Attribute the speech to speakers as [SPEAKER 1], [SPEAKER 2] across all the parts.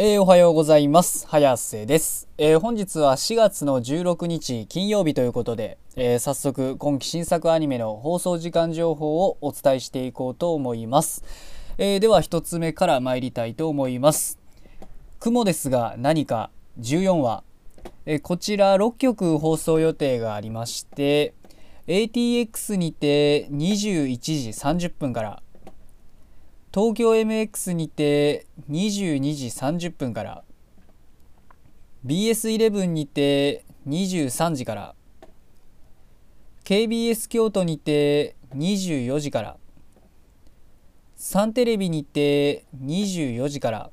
[SPEAKER 1] えー、おはようございます。早瀬です、えー本日は4月の16日金曜日ということで、えー早速今期新作アニメの放送時間情報をお伝えしていこうと思います。えーでは1つ目から参りたいと思います。雲ですが何か14話、えーこちら6曲放送予定がありまして ATX にて21時30分から東京 MX にて22時30分から BS11 にて23時から KBS 京都にて24時からサンテレビにて24時から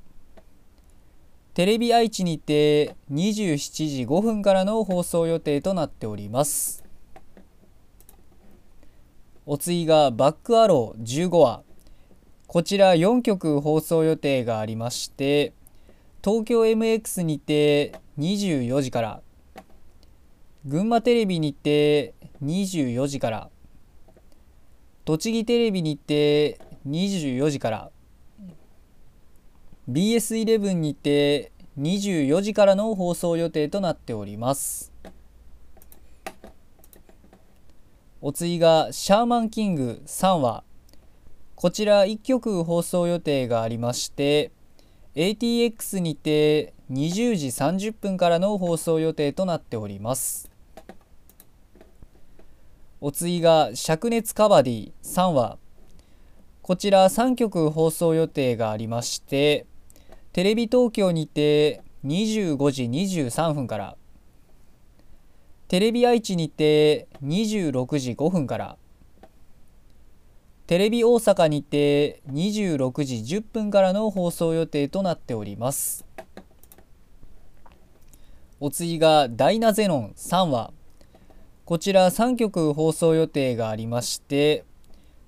[SPEAKER 1] テレビ愛知にて27時5分からの放送予定となっております。お次がバックアロー15話。こちら4曲放送予定がありまして東京 MX にて24時から群馬テレビにて24時から栃木テレビにて24時から BS11 にて24時からの放送予定となっております。お次がシャーマンキング3話こちら1曲放送予定がありまして ATX にて20時30分からの放送予定となっております。お次が灼熱カバディ3話。こちら3曲放送予定がありましてテレビ東京にて25時23分からテレビ愛知にて26時5分からテレビ大阪にて26時10分からの放送予定となっております。お次がダイナゼノン3話こちら3曲放送予定がありまして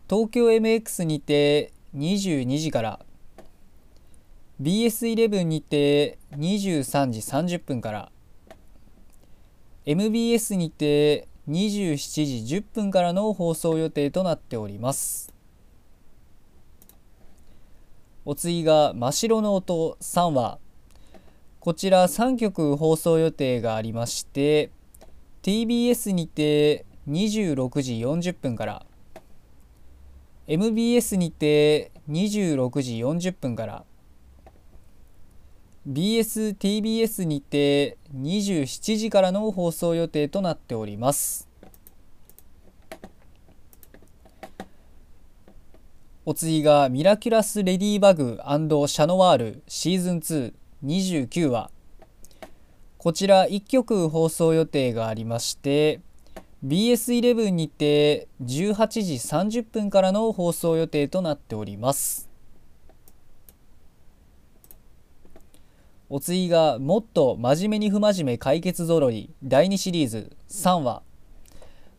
[SPEAKER 1] 東京 MX にて22時から BS11 にて23時30分から MBS にて27時10分からの放送予定となっております。お次が真っ白の音3話こちら3曲放送予定がありまして TBS にて26時40分から MBS にて26時40分から BSTBS にて27時からの放送予定となっております。お次がミラキュラス・レディーバグシャノワールシーズン229話。こちら1曲放送予定がありまして BS11 にて18時30分からの放送予定となっております。お次がもっと真面目に不真面目解決ぞろい第2シリーズ3話。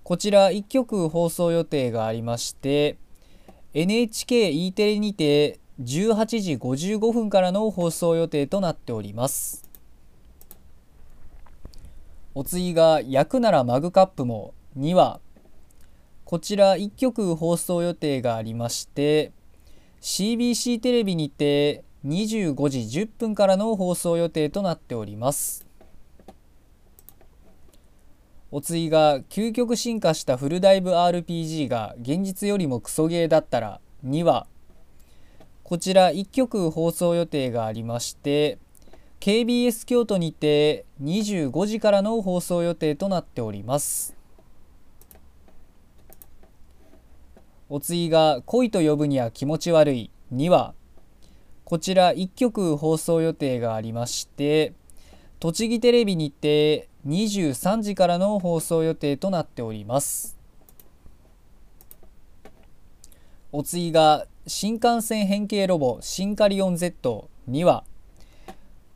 [SPEAKER 1] こちら1曲放送予定がありまして NHKE テレにて18時55分からの放送予定となっております。お次が「焼くならマグカップも」2話。こちら1曲放送予定がありまして CBC テレビにて25時10分からの放送予定となっております。お次が究極進化したフルダイブ RPG が現実よりもクソゲーだったら2話こちら1曲放送予定がありまして KBS 京都にて25時からの放送予定となっております。お次が恋と呼ぶには気持ち悪い。2話こちら1曲放送予定がありまして栃木テレビにて23時からの放送予定となっております。お次が新幹線変形ロボシンカリオン Z2 話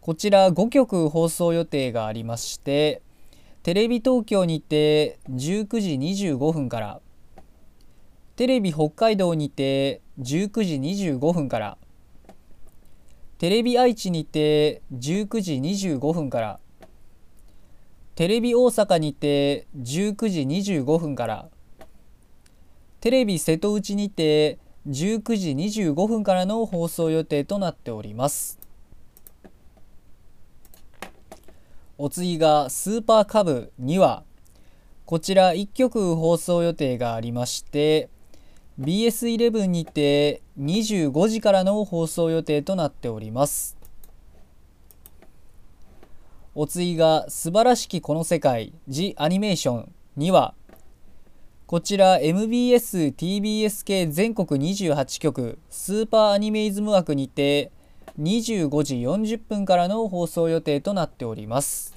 [SPEAKER 1] こちら5曲放送予定がありましてテレビ東京にて19時25分からテレビ北海道にて19時25分からテレビ愛知にて19時25分からテレビ大阪にて19時25分からテレビ瀬戸内にて19時25分からの放送予定となっております。お次がスーパーカブ2話こちら1曲放送予定がありまして BS11 にて25時からの放送予定となっております。お次が素晴らしきこの世界 The アニメーション2話こちら MBS、TBS 系全国28局スーパーアニメイズム枠にて25時40分からの放送予定となっております。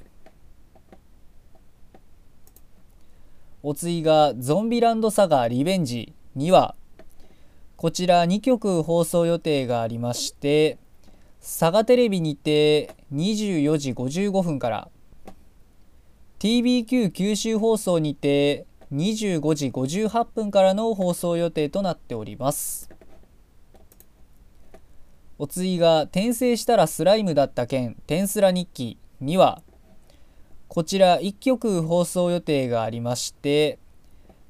[SPEAKER 1] お次がゾンビランドサガリベンジ。2話こちら2曲放送予定がありまして佐賀テレビにて24時55分から TBQ 九州放送にて25時58分からの放送予定となっております。お次が転生したらスライムだった件転スラ日記2話こちら1曲放送予定がありまして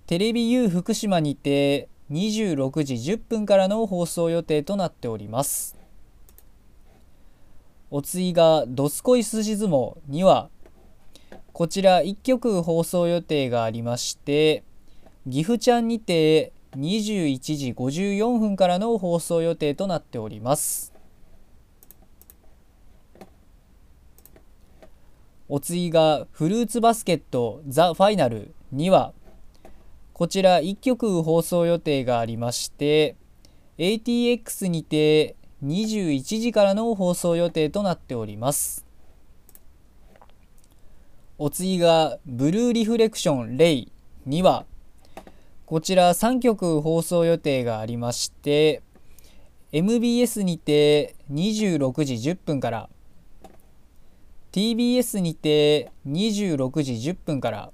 [SPEAKER 1] テレビ U 福島にて26時10分からの放送予定となっております。お次が「どすこいすし相撲」2話こちら1曲放送予定がありまして岐阜ちゃんにて21時54分からの放送予定となっております。お次がフルーツバスケットザ・ファイナル2話こちら1曲放送予定がありまして ATX にて21時からの放送予定となっております。お次がブルーリフレクションレイ2話こちら3曲放送予定がありまして MBS にて26時10分から TBS にて26時10分から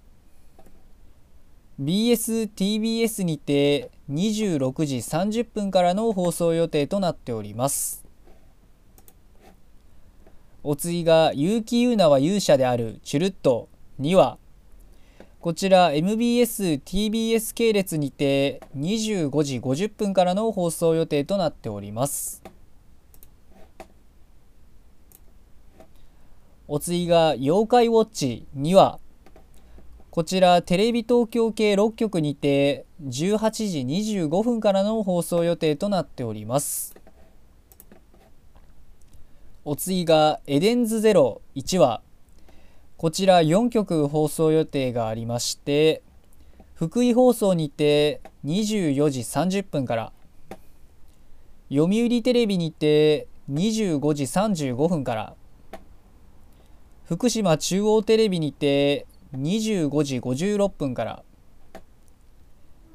[SPEAKER 1] BSTBS にて26時30分からの放送予定となっております。お次が結城優奈は勇者であるチュルット。2話。こちら MBSTBS 系列にて25時50分からの放送予定となっております。お次が妖怪ウォッチ。2話。こちらテレビ東京系6局にて18時25分からの放送予定となっております。お次がエデンズゼロ1話。こちら4局放送予定がありまして福井放送にて24時30分から読売テレビにて25時35分から福島中央テレビにて25時56分から。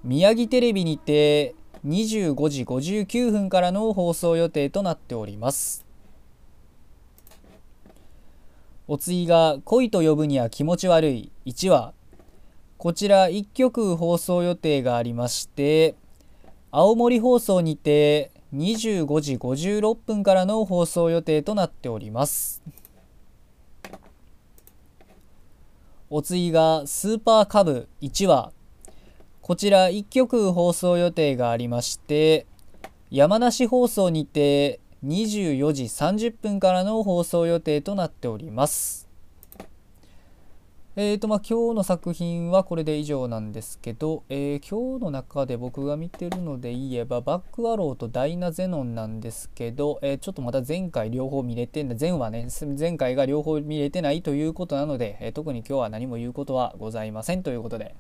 [SPEAKER 1] 宮城テレビにて25時59分からの放送予定となっております。お次が恋と呼ぶには気持ち悪い。1話こちら1曲放送予定がありまして青森放送にて25時56分からの放送予定となっております。お次がスーパーカブ1話こちら1曲放送予定がありまして山梨放送にて24時30分からの放送予定となっております。えーとまあ、今日の作品はこれで以上なんですけど、えー、今日の中で僕が見てるので言えばバックアローとダイナゼノンなんですけど、えー、ちょっとまた前回両方見れて前はね前回が両方見れてないということなので、えー、特に今日は何も言うことはございませんということで、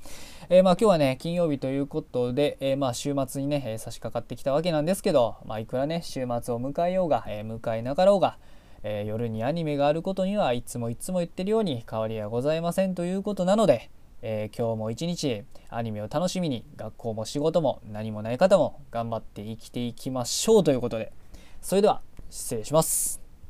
[SPEAKER 1] えまあ、今日はね金曜日ということで、えまあ、週末にね、え差し掛かってきたわけなんですけど、まあ、いくらね週末を迎えようが、え迎えなかろうがえー、夜にアニメがあることにはいつもいつも言ってるように変わりはございませんということなので、えー、今日も一日アニメを楽しみに学校も仕事も何もない方も頑張って生きていきましょうということでそれでは失礼します。